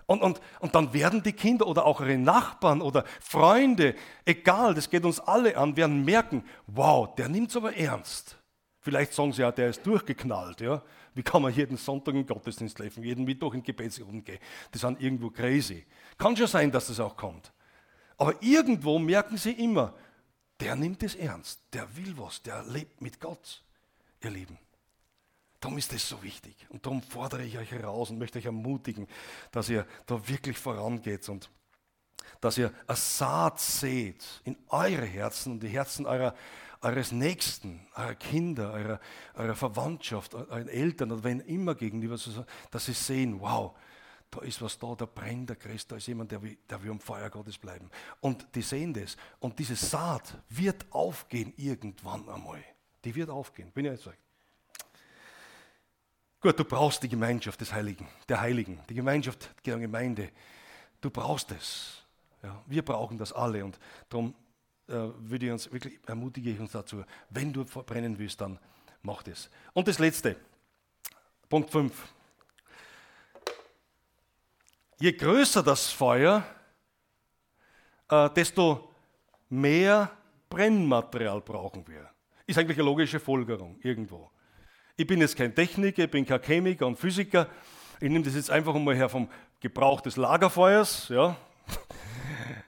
Und, und, und dann werden die Kinder oder auch ihre Nachbarn oder Freunde, egal, das geht uns alle an, werden merken, wow, der nimmt es aber ernst. Vielleicht sagen sie ja, der ist durchgeknallt. Ja? Wie kann man jeden Sonntag in Gottesdienst leben, jeden Mittwoch in Gebetsrunden gehen? Die sind irgendwo crazy. Kann schon sein, dass das auch kommt. Aber irgendwo merken sie immer, der nimmt es ernst, der will was, der lebt mit Gott, ihr Lieben. Darum ist das so wichtig. Und darum fordere ich euch heraus und möchte euch ermutigen, dass ihr da wirklich vorangeht und dass ihr eine Saat seht in eure Herzen und die Herzen eurer, eures Nächsten, eurer Kinder, eurer, eurer Verwandtschaft, euren Eltern oder wen immer gegenüber, dass sie sehen, wow, da ist was da, da brennt der Christ, da ist jemand, der will, der will am Feuer Gottes bleiben. Und die sehen das. Und diese Saat wird aufgehen irgendwann einmal. Die wird aufgehen, bin ich sagt. Gut, du brauchst die Gemeinschaft des Heiligen, der Heiligen, die Gemeinschaft der Gemeinde. Du brauchst es. Ja, wir brauchen das alle und darum äh, würde ich uns wirklich ermutige ich uns dazu, wenn du verbrennen willst, dann mach das. Und das letzte, Punkt 5. Je größer das Feuer, äh, desto mehr Brennmaterial brauchen wir. Ist eigentlich eine logische Folgerung irgendwo. Ich bin jetzt kein Techniker, ich bin kein Chemiker und Physiker. Ich nehme das jetzt einfach mal her vom Gebrauch des Lagerfeuers. Ja.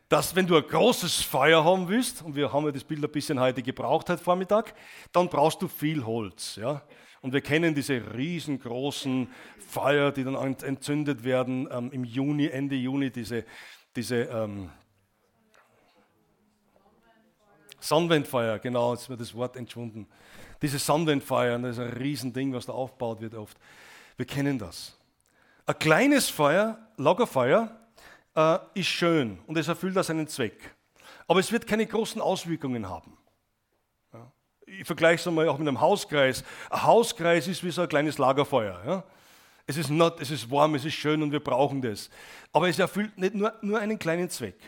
Dass, wenn du ein großes Feuer haben willst, und wir haben ja das Bild ein bisschen heute gebraucht, heute Vormittag, dann brauchst du viel Holz. Ja. Und wir kennen diese riesengroßen Feuer, die dann entzündet werden ähm, im Juni, Ende Juni, diese, diese ähm, Sonnenwendfeuer, genau, jetzt mir das Wort entschwunden. Diese Sonnenwendfeuer, das ist ein Riesending, was da aufgebaut wird oft. Wir kennen das. Ein kleines Feuer, Lagerfeuer, äh, ist schön und es erfüllt auch seinen Zweck. Aber es wird keine großen Auswirkungen haben. Ich vergleiche es einmal auch mit einem Hauskreis. Ein Hauskreis ist wie so ein kleines Lagerfeuer. Ja. Es, ist not, es ist warm, es ist schön und wir brauchen das. Aber es erfüllt nicht nur, nur einen kleinen Zweck.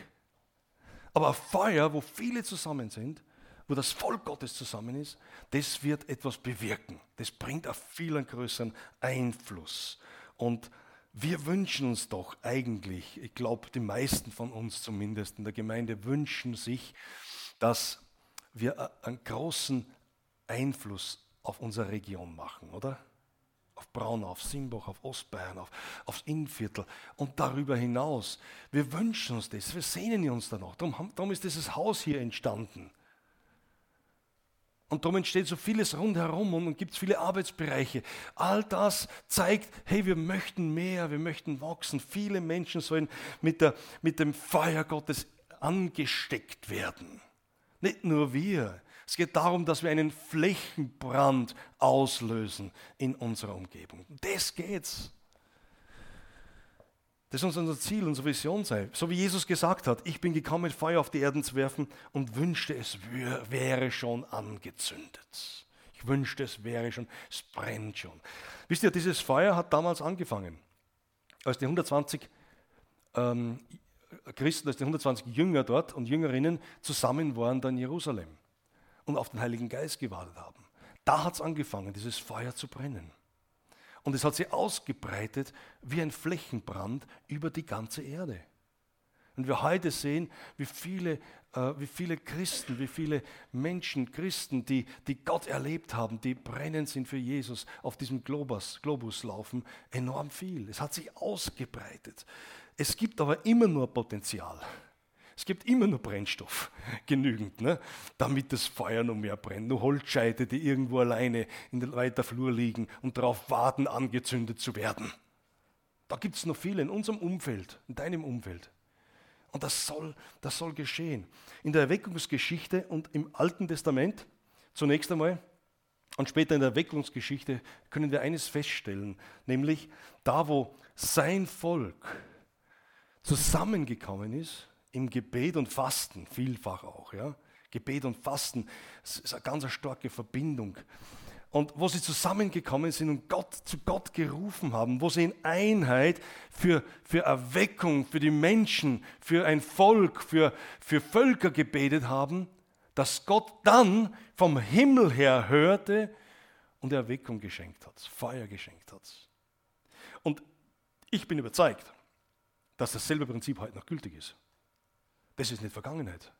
Aber ein Feuer, wo viele zusammen sind, wo das Volk Gottes zusammen ist, das wird etwas bewirken. Das bringt auf viel größeren Einfluss. Und wir wünschen uns doch eigentlich, ich glaube, die meisten von uns zumindest in der Gemeinde wünschen sich, dass wir einen großen Einfluss auf unsere Region machen, oder? Auf Braunau, auf Simbach, auf Ostbayern, auf, aufs Innviertel und darüber hinaus. Wir wünschen uns das, wir sehnen uns danach. Darum, darum ist dieses Haus hier entstanden. Und darum entsteht so vieles rundherum und gibt es viele Arbeitsbereiche. All das zeigt, hey, wir möchten mehr, wir möchten wachsen. Viele Menschen sollen mit, der, mit dem Feuer Gottes angesteckt werden. Nicht nur wir. Es geht darum, dass wir einen Flächenbrand auslösen in unserer Umgebung. Das geht's. Das muss unser Ziel, unsere Vision sein. So wie Jesus gesagt hat, ich bin gekommen, Feuer auf die Erden zu werfen und wünschte, es wäre schon angezündet. Ich wünschte, es wäre schon, es brennt schon. Wisst ihr, dieses Feuer hat damals angefangen, als die 120 ähm, Christen, als die 120 Jünger dort und Jüngerinnen zusammen waren da in Jerusalem und auf den Heiligen Geist gewartet haben. Da hat es angefangen, dieses Feuer zu brennen. Und es hat sich ausgebreitet wie ein Flächenbrand über die ganze Erde. Und wir heute sehen, wie viele, äh, wie viele Christen, wie viele Menschen, Christen, die, die Gott erlebt haben, die brennend sind für Jesus, auf diesem Globus, Globus laufen, enorm viel. Es hat sich ausgebreitet. Es gibt aber immer nur Potenzial. Es gibt immer nur Brennstoff, genügend, ne? damit das Feuer noch mehr brennt. Nur Holzscheite, die irgendwo alleine in der weiter Flur liegen und darauf warten, angezündet zu werden. Da gibt es noch viele in unserem Umfeld, in deinem Umfeld. Und das soll, das soll geschehen. In der Erweckungsgeschichte und im Alten Testament zunächst einmal und später in der Erweckungsgeschichte können wir eines feststellen, nämlich da, wo sein Volk zusammengekommen ist, im Gebet und Fasten, vielfach auch. Ja? Gebet und Fasten ist eine ganz starke Verbindung. Und wo sie zusammengekommen sind und Gott zu Gott gerufen haben, wo sie in Einheit für, für Erweckung, für die Menschen, für ein Volk, für, für Völker gebetet haben, dass Gott dann vom Himmel her hörte und Erweckung geschenkt hat, Feuer geschenkt hat. Und ich bin überzeugt, dass dasselbe Prinzip heute noch gültig ist. Das ist nicht Vergangenheit.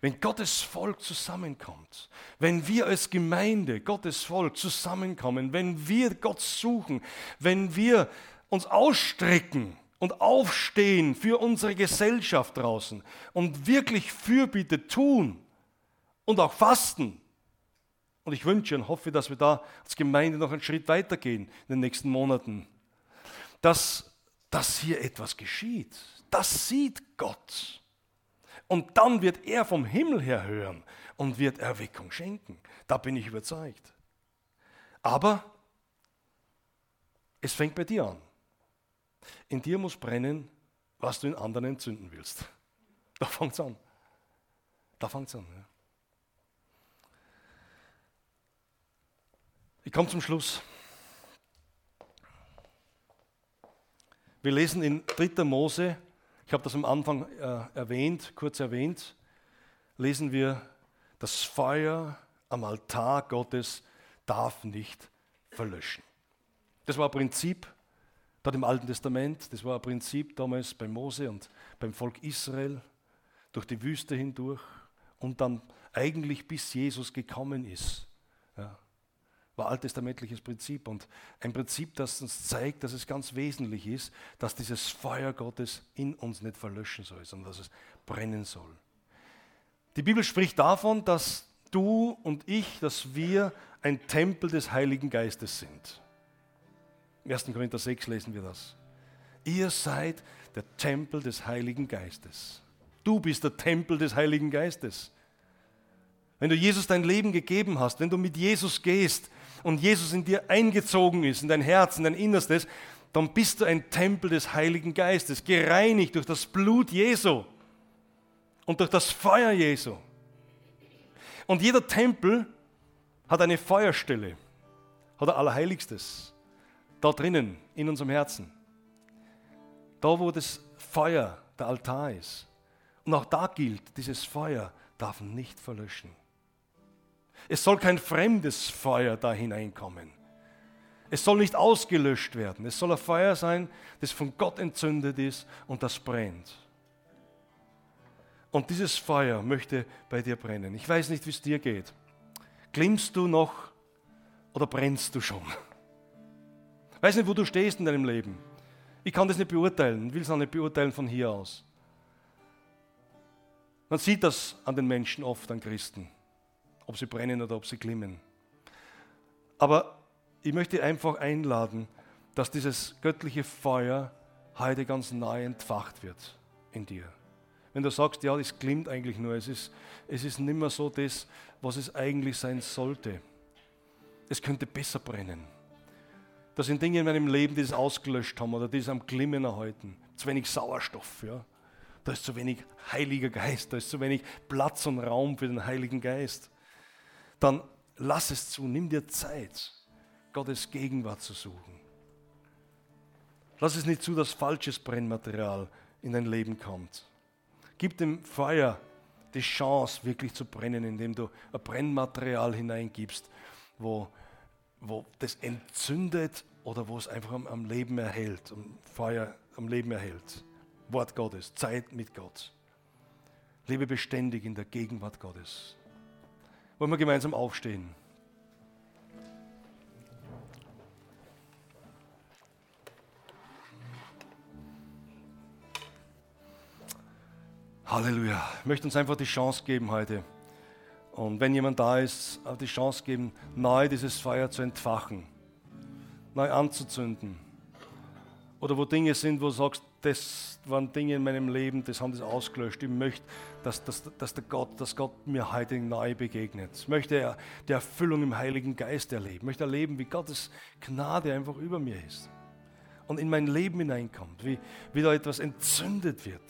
Wenn Gottes Volk zusammenkommt, wenn wir als Gemeinde, Gottes Volk zusammenkommen, wenn wir Gott suchen, wenn wir uns ausstrecken und aufstehen für unsere Gesellschaft draußen und wirklich Fürbitte tun und auch fasten. Und ich wünsche und hoffe, dass wir da als Gemeinde noch einen Schritt weitergehen in den nächsten Monaten, dass, dass hier etwas geschieht. Das sieht Gott. Und dann wird er vom Himmel her hören und wird Erweckung schenken. Da bin ich überzeugt. Aber es fängt bei dir an. In dir muss brennen, was du in anderen entzünden willst. Da fängt es an. Da fängt es an. Ja. Ich komme zum Schluss. Wir lesen in 3. Mose ich habe das am Anfang äh, erwähnt, kurz erwähnt, lesen wir, das Feuer am Altar Gottes darf nicht verlöschen. Das war ein Prinzip dort im Alten Testament, das war ein Prinzip damals bei Mose und beim Volk Israel durch die Wüste hindurch und dann eigentlich bis Jesus gekommen ist. War alttestamentliches Prinzip und ein Prinzip, das uns zeigt, dass es ganz wesentlich ist, dass dieses Feuer Gottes in uns nicht verlöschen soll, sondern dass es brennen soll. Die Bibel spricht davon, dass du und ich, dass wir ein Tempel des Heiligen Geistes sind. Im 1. Korinther 6 lesen wir das. Ihr seid der Tempel des Heiligen Geistes. Du bist der Tempel des Heiligen Geistes. Wenn du Jesus dein Leben gegeben hast, wenn du mit Jesus gehst, und Jesus in dir eingezogen ist, in dein Herz, in dein Innerstes, dann bist du ein Tempel des Heiligen Geistes, gereinigt durch das Blut Jesu und durch das Feuer Jesu. Und jeder Tempel hat eine Feuerstelle, hat er Allerheiligstes, da drinnen, in unserem Herzen. Da, wo das Feuer der Altar ist. Und auch da gilt, dieses Feuer darf nicht verlöschen. Es soll kein fremdes Feuer da hineinkommen. Es soll nicht ausgelöscht werden. Es soll ein Feuer sein, das von Gott entzündet ist und das brennt. Und dieses Feuer möchte bei dir brennen. Ich weiß nicht, wie es dir geht. Glimmst du noch oder brennst du schon? Ich weiß nicht, wo du stehst in deinem Leben. Ich kann das nicht beurteilen, will es auch nicht beurteilen von hier aus. Man sieht das an den Menschen oft, an Christen, ob sie brennen oder ob sie glimmen. Aber ich möchte einfach einladen, dass dieses göttliche Feuer heute ganz neu entfacht wird in dir. Wenn du sagst, ja, es glimmt eigentlich nur, es ist, es ist nicht mehr so das, was es eigentlich sein sollte. Es könnte besser brennen. Das sind Dinge in meinem Leben, die es ausgelöscht haben oder die es am Glimmen erhalten. Zu wenig Sauerstoff, ja. Da ist zu wenig Heiliger Geist, da ist zu wenig Platz und Raum für den Heiligen Geist. Dann lass es zu, nimm dir Zeit Gottes Gegenwart zu suchen. Lass es nicht zu, dass falsches Brennmaterial in dein Leben kommt. Gib dem Feuer die Chance, wirklich zu brennen, indem du ein Brennmaterial hineingibst, wo, wo das entzündet oder wo es einfach am, am Leben erhält, am Feuer am Leben erhält. Wort Gottes, Zeit mit Gott. Lebe beständig in der Gegenwart Gottes. Wollen wir gemeinsam aufstehen? Halleluja. Ich möchte uns einfach die Chance geben heute. Und wenn jemand da ist, die Chance geben, neu dieses Feuer zu entfachen, neu anzuzünden. Oder wo Dinge sind, wo du sagst, das waren Dinge in meinem Leben, das haben das ausgelöscht. Ich möchte, dass, dass, dass, der Gott, dass Gott mir heute neu begegnet. Ich möchte die Erfüllung im Heiligen Geist erleben. Ich möchte erleben, wie Gottes Gnade einfach über mir ist. Und in mein Leben hineinkommt, wie, wie da etwas entzündet wird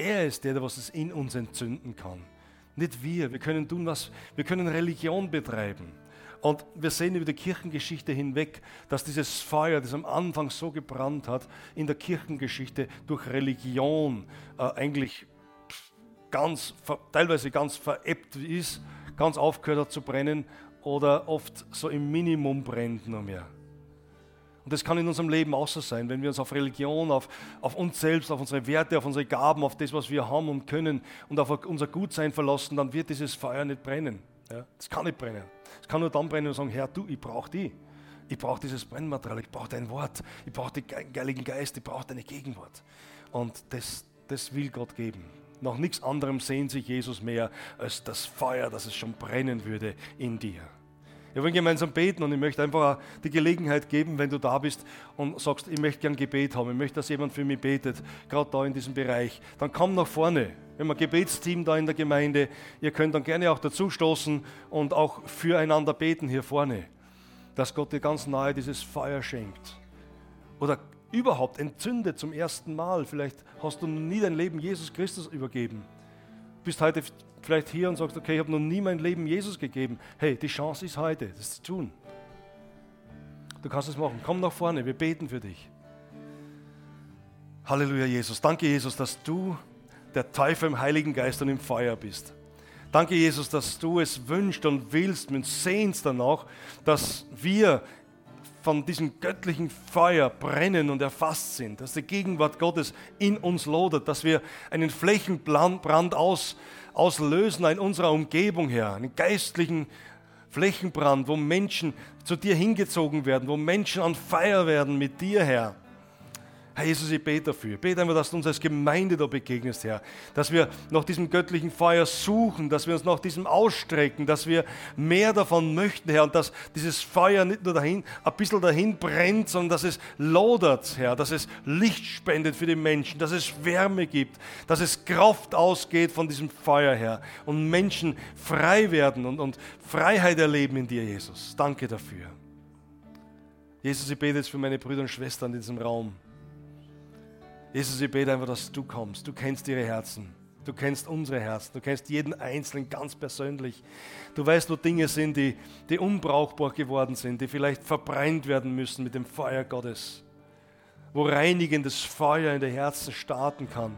er ist der, der was es in uns entzünden kann. Nicht wir. Wir können tun, was wir können Religion betreiben. Und wir sehen über die Kirchengeschichte hinweg, dass dieses Feuer, das am Anfang so gebrannt hat, in der Kirchengeschichte durch Religion äh, eigentlich ganz, teilweise ganz veräppt ist, ganz aufgehört hat zu brennen oder oft so im Minimum brennt nur mehr. Und das kann in unserem Leben auch so sein, wenn wir uns auf Religion, auf, auf uns selbst, auf unsere Werte, auf unsere Gaben, auf das, was wir haben und können und auf unser Gutsein verlassen, dann wird dieses Feuer nicht brennen. Ja, kann nicht brennen. Es kann nur dann brennen und sagen, Herr, du, ich brauche die. Ich brauche dieses Brennmaterial, ich brauche dein Wort, ich brauche den Heiligen Geist, ich brauche deine Gegenwart. Und das, das will Gott geben. Nach nichts anderem sehnt sich Jesus mehr als das Feuer, das es schon brennen würde in dir. Wir wollen gemeinsam beten und ich möchte einfach die Gelegenheit geben, wenn du da bist und sagst, ich möchte gern Gebet haben, ich möchte, dass jemand für mich betet, gerade da in diesem Bereich, dann komm nach vorne. Wir haben ein Gebetsteam da in der Gemeinde. Ihr könnt dann gerne auch dazu stoßen und auch füreinander beten hier vorne, dass Gott dir ganz nahe dieses Feuer schenkt. Oder überhaupt entzündet zum ersten Mal. Vielleicht hast du nie dein Leben Jesus Christus übergeben. Bist heute vielleicht hier und sagst, okay, ich habe noch nie mein Leben Jesus gegeben. Hey, die Chance ist heute, das zu tun. Du kannst es machen. Komm nach vorne, wir beten für dich. Halleluja, Jesus. Danke, Jesus, dass du der Teufel im Heiligen Geist und im Feuer bist. Danke, Jesus, dass du es wünschst und willst und sehnst danach, dass wir von diesem göttlichen Feuer brennen und erfasst sind, dass die Gegenwart Gottes in uns lodert, dass wir einen Flächenbrand aus, auslösen in unserer Umgebung her, einen geistlichen Flächenbrand, wo Menschen zu dir hingezogen werden, wo Menschen an Feier werden mit dir, Herr. Herr Jesus, ich bete dafür. Ich bete einfach, dass du uns als Gemeinde da begegnest, Herr. Dass wir nach diesem göttlichen Feuer suchen, dass wir uns nach diesem ausstrecken, dass wir mehr davon möchten, Herr. Und dass dieses Feuer nicht nur dahin, ein bisschen dahin brennt, sondern dass es lodert, Herr. Dass es Licht spendet für die Menschen, dass es Wärme gibt, dass es Kraft ausgeht von diesem Feuer, Herr. Und Menschen frei werden und, und Freiheit erleben in dir, Jesus. Danke dafür. Jesus, ich bete jetzt für meine Brüder und Schwestern in diesem Raum. Jesus, ich bete einfach, dass du kommst. Du kennst ihre Herzen. Du kennst unsere Herzen. Du kennst jeden Einzelnen ganz persönlich. Du weißt, wo Dinge sind, die, die unbrauchbar geworden sind, die vielleicht verbrennt werden müssen mit dem Feuer Gottes. Wo reinigendes Feuer in die Herzen starten kann.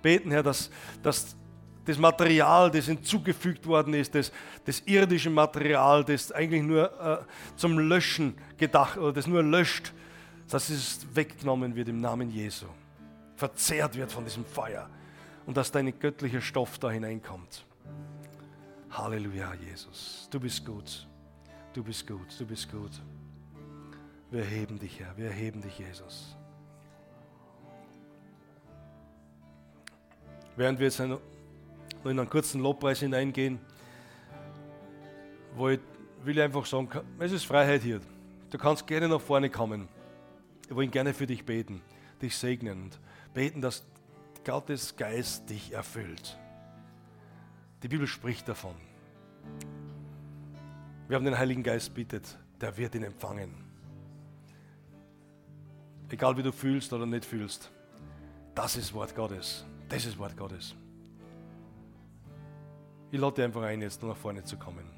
beten, Herr, dass, dass das Material, das hinzugefügt worden ist, das, das irdische Material, das eigentlich nur äh, zum Löschen gedacht oder das nur löscht, dass es weggenommen wird im Namen Jesu, verzehrt wird von diesem Feuer und dass dein göttlicher Stoff da hineinkommt. Halleluja, Jesus. Du bist gut. Du bist gut. Du bist gut. Wir erheben dich, Herr. Wir erheben dich, Jesus. Während wir jetzt in einen kurzen Lobpreis hineingehen, wo ich, will ich einfach sagen, es ist Freiheit hier. Du kannst gerne nach vorne kommen. Wir wollen gerne für dich beten, dich segnen und beten, dass Gottes Geist dich erfüllt. Die Bibel spricht davon. Wir haben den Heiligen Geist bittet, der wird ihn empfangen. Egal wie du fühlst oder nicht fühlst, das ist Wort Gottes. Das ist Wort Gottes. Ich lade dich einfach ein, jetzt nur nach vorne zu kommen.